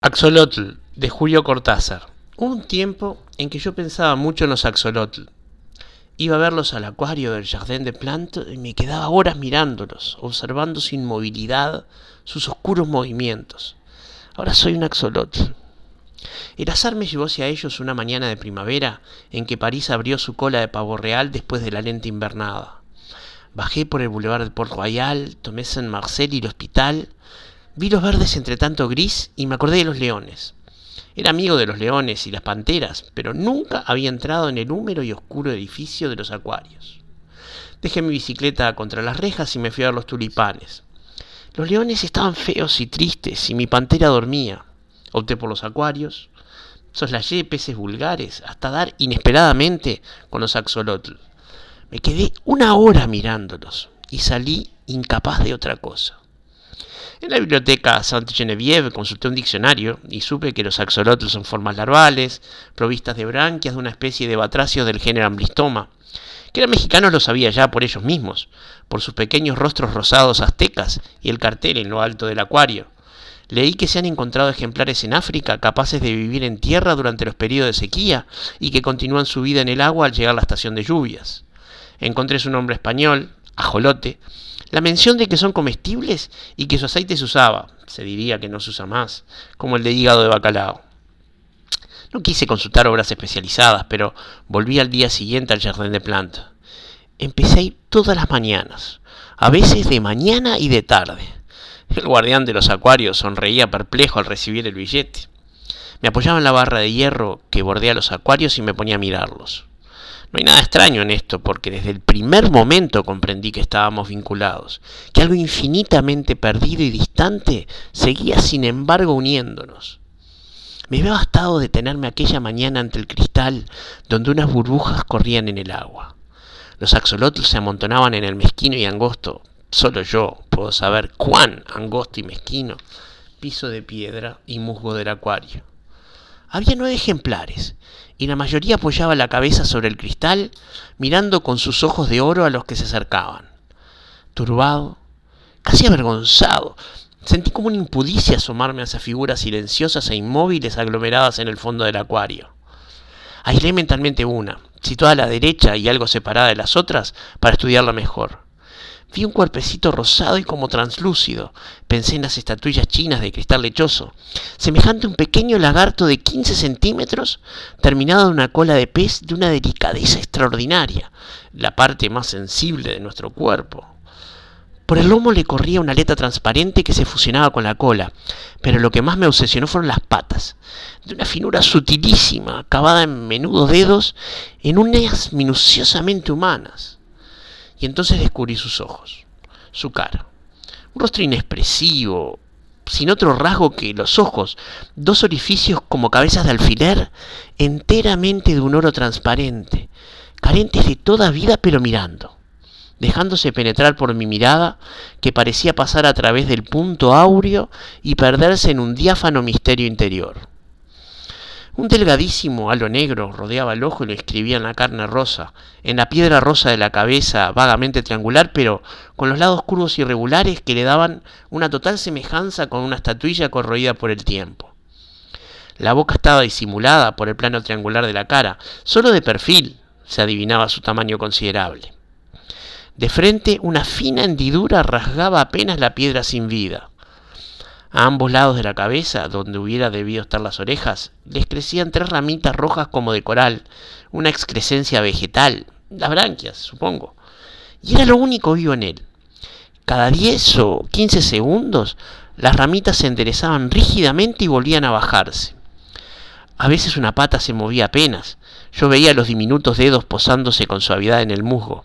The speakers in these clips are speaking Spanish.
Axolotl de Julio Cortázar. Hubo un tiempo en que yo pensaba mucho en los axolotl. Iba a verlos al acuario del Jardin de Plantes y me quedaba horas mirándolos, observando su inmovilidad, sus oscuros movimientos. Ahora soy un axolotl. El azar me llevó hacia ellos una mañana de primavera en que París abrió su cola de pavo real después de la lenta invernada. Bajé por el boulevard de Port Royal, tomé Saint Marcel y el hospital. Vi los verdes entre tanto gris y me acordé de los leones. Era amigo de los leones y las panteras, pero nunca había entrado en el húmedo y oscuro edificio de los acuarios. Dejé mi bicicleta contra las rejas y me fui a los tulipanes. Los leones estaban feos y tristes y mi pantera dormía. Opté por los acuarios, soslayé peces vulgares, hasta dar inesperadamente con los axolotl. Me quedé una hora mirándolos y salí incapaz de otra cosa. En la biblioteca Sainte-Geneviève consulté un diccionario y supe que los axolotls son formas larvales, provistas de branquias de una especie de batracio del género Amblistoma. Que eran mexicanos lo sabía ya por ellos mismos, por sus pequeños rostros rosados aztecas y el cartel en lo alto del acuario. Leí que se han encontrado ejemplares en África capaces de vivir en tierra durante los periodos de sequía y que continúan su vida en el agua al llegar la estación de lluvias encontré su nombre español, ajolote, la mención de que son comestibles y que su aceite se usaba, se diría que no se usa más, como el de hígado de bacalao. No quise consultar obras especializadas, pero volví al día siguiente al Jardín de Planta. Empecé todas las mañanas, a veces de mañana y de tarde. El guardián de los acuarios sonreía perplejo al recibir el billete. Me apoyaba en la barra de hierro que bordea los acuarios y me ponía a mirarlos. No hay nada extraño en esto, porque desde el primer momento comprendí que estábamos vinculados, que algo infinitamente perdido y distante seguía sin embargo uniéndonos. Me había bastado detenerme aquella mañana ante el cristal donde unas burbujas corrían en el agua. Los axolotls se amontonaban en el mezquino y angosto, solo yo puedo saber cuán angosto y mezquino, piso de piedra y musgo del acuario. Había nueve ejemplares, y la mayoría apoyaba la cabeza sobre el cristal, mirando con sus ojos de oro a los que se acercaban. Turbado, casi avergonzado, sentí como una impudicia asomarme a esas figuras silenciosas e inmóviles aglomeradas en el fondo del acuario. Aislé mentalmente una, situada a la derecha y algo separada de las otras, para estudiarla mejor. Vi un cuerpecito rosado y como translúcido. Pensé en las estatuillas chinas de cristal lechoso, semejante a un pequeño lagarto de 15 centímetros, terminado en una cola de pez de una delicadeza extraordinaria, la parte más sensible de nuestro cuerpo. Por el lomo le corría una aleta transparente que se fusionaba con la cola, pero lo que más me obsesionó fueron las patas, de una finura sutilísima, acabada en menudos dedos, en unas minuciosamente humanas y entonces descubrí sus ojos, su cara. Un rostro inexpresivo, sin otro rasgo que los ojos, dos orificios como cabezas de alfiler, enteramente de un oro transparente, carentes de toda vida pero mirando, dejándose penetrar por mi mirada que parecía pasar a través del punto áureo y perderse en un diáfano misterio interior. Un delgadísimo halo negro rodeaba el ojo y lo escribía en la carne rosa, en la piedra rosa de la cabeza vagamente triangular, pero con los lados curvos irregulares que le daban una total semejanza con una estatuilla corroída por el tiempo. La boca estaba disimulada por el plano triangular de la cara, solo de perfil se adivinaba su tamaño considerable. De frente una fina hendidura rasgaba apenas la piedra sin vida. A ambos lados de la cabeza, donde hubiera debido estar las orejas, les crecían tres ramitas rojas como de coral, una excrescencia vegetal, las branquias, supongo. Y era lo único vivo en él. Cada diez o quince segundos, las ramitas se enderezaban rígidamente y volvían a bajarse. A veces una pata se movía apenas. Yo veía los diminutos dedos posándose con suavidad en el musgo.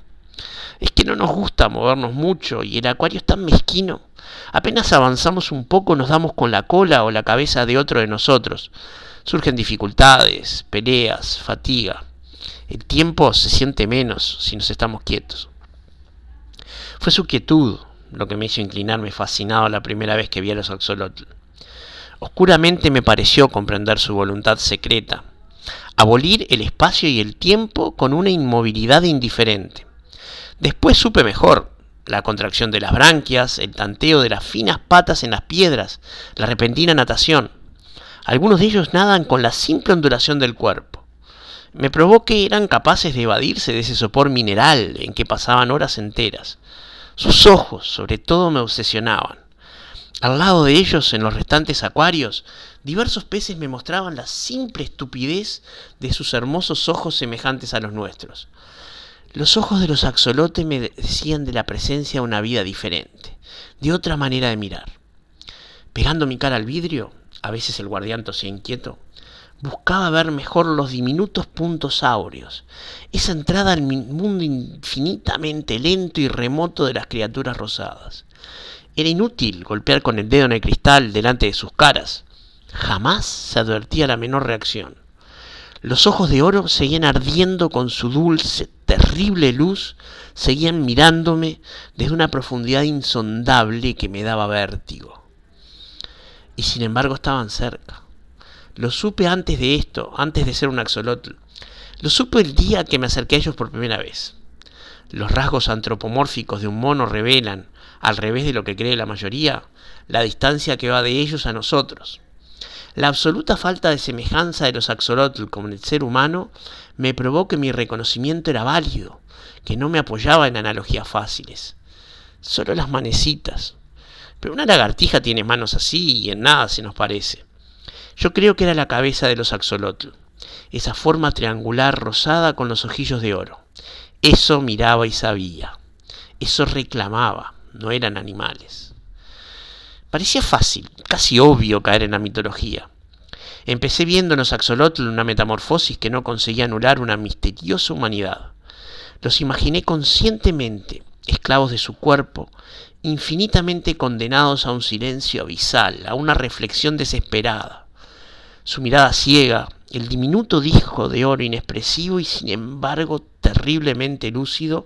Es que no nos gusta movernos mucho y el acuario es tan mezquino. Apenas avanzamos un poco nos damos con la cola o la cabeza de otro de nosotros. Surgen dificultades, peleas, fatiga. El tiempo se siente menos si nos estamos quietos. Fue su quietud lo que me hizo inclinarme fascinado la primera vez que vi a los axolotl. Oscuramente me pareció comprender su voluntad secreta, abolir el espacio y el tiempo con una inmovilidad indiferente. Después supe mejor la contracción de las branquias, el tanteo de las finas patas en las piedras, la repentina natación. Algunos de ellos nadan con la simple ondulación del cuerpo. Me probó que eran capaces de evadirse de ese sopor mineral en que pasaban horas enteras. Sus ojos, sobre todo, me obsesionaban. Al lado de ellos, en los restantes acuarios, diversos peces me mostraban la simple estupidez de sus hermosos ojos semejantes a los nuestros. Los ojos de los axolotes me decían de la presencia de una vida diferente, de otra manera de mirar. Pegando mi cara al vidrio, a veces el guardián tosía inquieto, buscaba ver mejor los diminutos puntos áureos, esa entrada al mundo infinitamente lento y remoto de las criaturas rosadas. Era inútil golpear con el dedo en el cristal delante de sus caras. Jamás se advertía la menor reacción. Los ojos de oro seguían ardiendo con su dulce, terrible luz, seguían mirándome desde una profundidad insondable que me daba vértigo. Y sin embargo estaban cerca. Lo supe antes de esto, antes de ser un axolotl. Lo supe el día que me acerqué a ellos por primera vez. Los rasgos antropomórficos de un mono revelan, al revés de lo que cree la mayoría, la distancia que va de ellos a nosotros. La absoluta falta de semejanza de los axolotl con el ser humano me probó que mi reconocimiento era válido, que no me apoyaba en analogías fáciles. Solo las manecitas. Pero una lagartija tiene manos así y en nada se nos parece. Yo creo que era la cabeza de los axolotl, esa forma triangular rosada con los ojillos de oro. Eso miraba y sabía. Eso reclamaba. No eran animales. Parecía fácil, casi obvio caer en la mitología. Empecé viendo en los axolotl una metamorfosis que no conseguía anular una misteriosa humanidad. Los imaginé conscientemente, esclavos de su cuerpo, infinitamente condenados a un silencio abisal, a una reflexión desesperada. Su mirada ciega, el diminuto disco de oro inexpresivo y sin embargo terriblemente lúcido,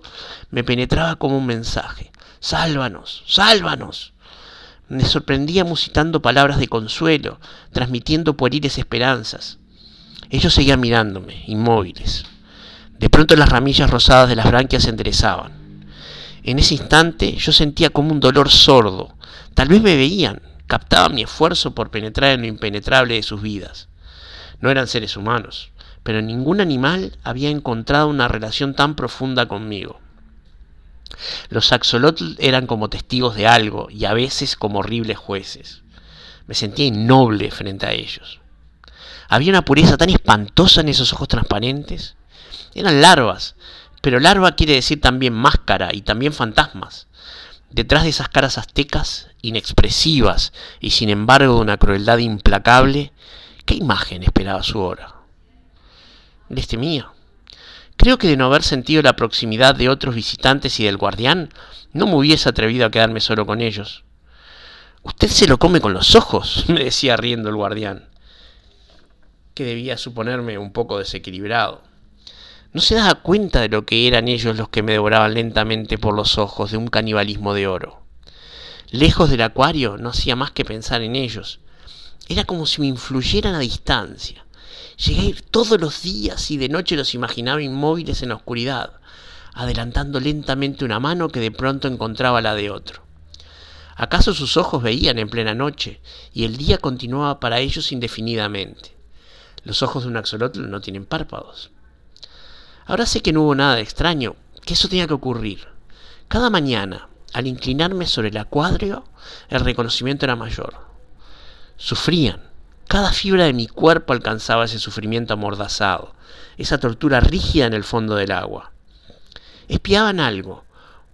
me penetraba como un mensaje. Sálvanos, sálvanos. Me sorprendía musitando palabras de consuelo, transmitiendo pueriles esperanzas. Ellos seguían mirándome, inmóviles. De pronto las ramillas rosadas de las branquias se enderezaban. En ese instante yo sentía como un dolor sordo. Tal vez me veían, captaban mi esfuerzo por penetrar en lo impenetrable de sus vidas. No eran seres humanos, pero ningún animal había encontrado una relación tan profunda conmigo. Los axolotl eran como testigos de algo y a veces como horribles jueces. Me sentía innoble frente a ellos. Había una pureza tan espantosa en esos ojos transparentes. Eran larvas, pero larva quiere decir también máscara y también fantasmas. Detrás de esas caras aztecas, inexpresivas y sin embargo de una crueldad implacable, ¿qué imagen esperaba su hora? Les temía. Creo que de no haber sentido la proximidad de otros visitantes y del guardián, no me hubiese atrevido a quedarme solo con ellos. Usted se lo come con los ojos, me decía riendo el guardián, que debía suponerme un poco desequilibrado. No se daba cuenta de lo que eran ellos los que me devoraban lentamente por los ojos de un canibalismo de oro. Lejos del acuario no hacía más que pensar en ellos. Era como si me influyeran a distancia. Llegué a ir todos los días y de noche los imaginaba inmóviles en la oscuridad, adelantando lentamente una mano que de pronto encontraba la de otro. ¿Acaso sus ojos veían en plena noche y el día continuaba para ellos indefinidamente? Los ojos de un axolotl no tienen párpados. Ahora sé que no hubo nada de extraño, que eso tenía que ocurrir. Cada mañana, al inclinarme sobre el acuario, el reconocimiento era mayor. Sufrían, cada fibra de mi cuerpo alcanzaba ese sufrimiento amordazado, esa tortura rígida en el fondo del agua. Espiaban algo,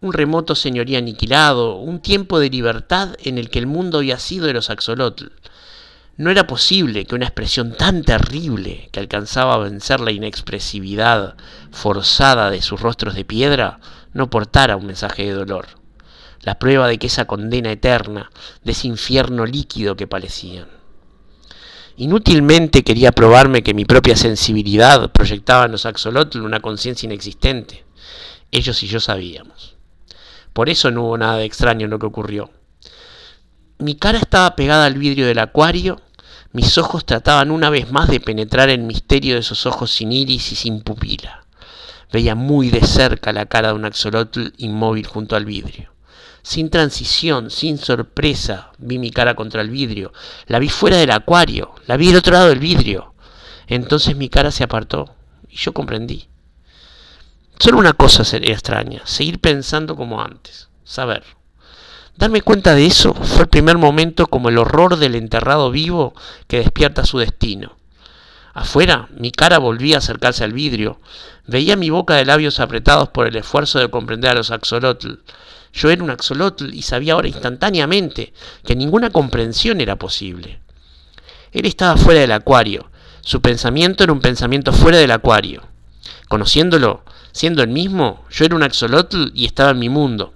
un remoto señoría aniquilado, un tiempo de libertad en el que el mundo había sido de los axolotl. No era posible que una expresión tan terrible que alcanzaba a vencer la inexpresividad forzada de sus rostros de piedra no portara un mensaje de dolor, la prueba de que esa condena eterna, de ese infierno líquido que parecían. Inútilmente quería probarme que mi propia sensibilidad proyectaba en los axolotl una conciencia inexistente. Ellos y yo sabíamos. Por eso no hubo nada de extraño en lo que ocurrió. Mi cara estaba pegada al vidrio del acuario, mis ojos trataban una vez más de penetrar el misterio de esos ojos sin iris y sin pupila. Veía muy de cerca la cara de un axolotl inmóvil junto al vidrio. Sin transición, sin sorpresa, vi mi cara contra el vidrio. La vi fuera del acuario, la vi del otro lado del vidrio. Entonces mi cara se apartó y yo comprendí. Solo una cosa sería extraña, seguir pensando como antes, saber. Darme cuenta de eso fue el primer momento como el horror del enterrado vivo que despierta su destino. Afuera, mi cara volvía a acercarse al vidrio. Veía mi boca de labios apretados por el esfuerzo de comprender a los axolotl. Yo era un axolotl y sabía ahora instantáneamente que ninguna comprensión era posible. Él estaba fuera del acuario. Su pensamiento era un pensamiento fuera del acuario. Conociéndolo, siendo el mismo, yo era un axolotl y estaba en mi mundo.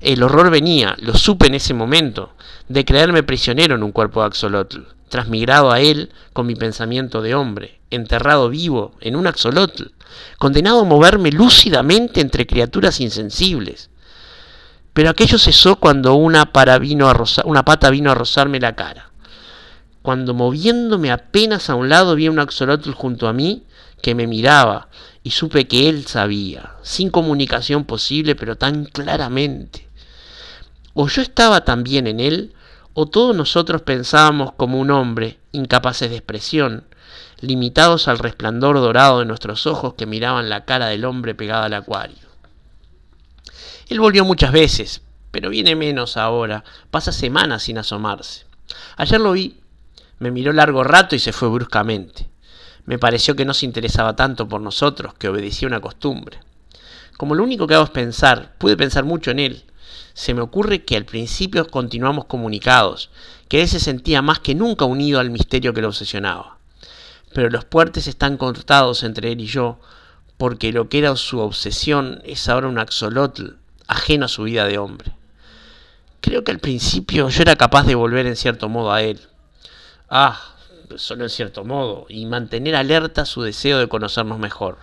El horror venía, lo supe en ese momento, de creerme prisionero en un cuerpo de axolotl, transmigrado a él con mi pensamiento de hombre, enterrado vivo en un axolotl, condenado a moverme lúcidamente entre criaturas insensibles. Pero aquello cesó cuando una, una pata vino a rozarme la cara. Cuando moviéndome apenas a un lado vi a un axolotl junto a mí que me miraba y supe que él sabía, sin comunicación posible, pero tan claramente. O yo estaba también en él, o todos nosotros pensábamos como un hombre, incapaces de expresión, limitados al resplandor dorado de nuestros ojos que miraban la cara del hombre pegada al acuario. Él volvió muchas veces, pero viene menos ahora, pasa semanas sin asomarse. Ayer lo vi, me miró largo rato y se fue bruscamente. Me pareció que no se interesaba tanto por nosotros, que obedecía una costumbre. Como lo único que hago es pensar, pude pensar mucho en él. Se me ocurre que al principio continuamos comunicados, que él se sentía más que nunca unido al misterio que lo obsesionaba. Pero los puertes están cortados entre él y yo, porque lo que era su obsesión es ahora un axolotl ajeno a su vida de hombre. Creo que al principio yo era capaz de volver en cierto modo a él. Ah, solo en cierto modo, y mantener alerta su deseo de conocernos mejor.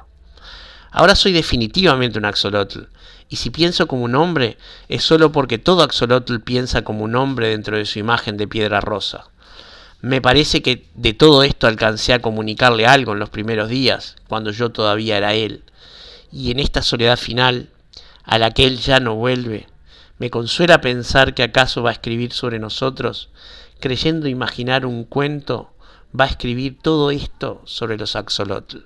Ahora soy definitivamente un axolotl, y si pienso como un hombre, es solo porque todo axolotl piensa como un hombre dentro de su imagen de piedra rosa. Me parece que de todo esto alcancé a comunicarle algo en los primeros días, cuando yo todavía era él, y en esta soledad final a la que Él ya no vuelve, me consuela pensar que acaso va a escribir sobre nosotros, creyendo imaginar un cuento, va a escribir todo esto sobre los axolotl.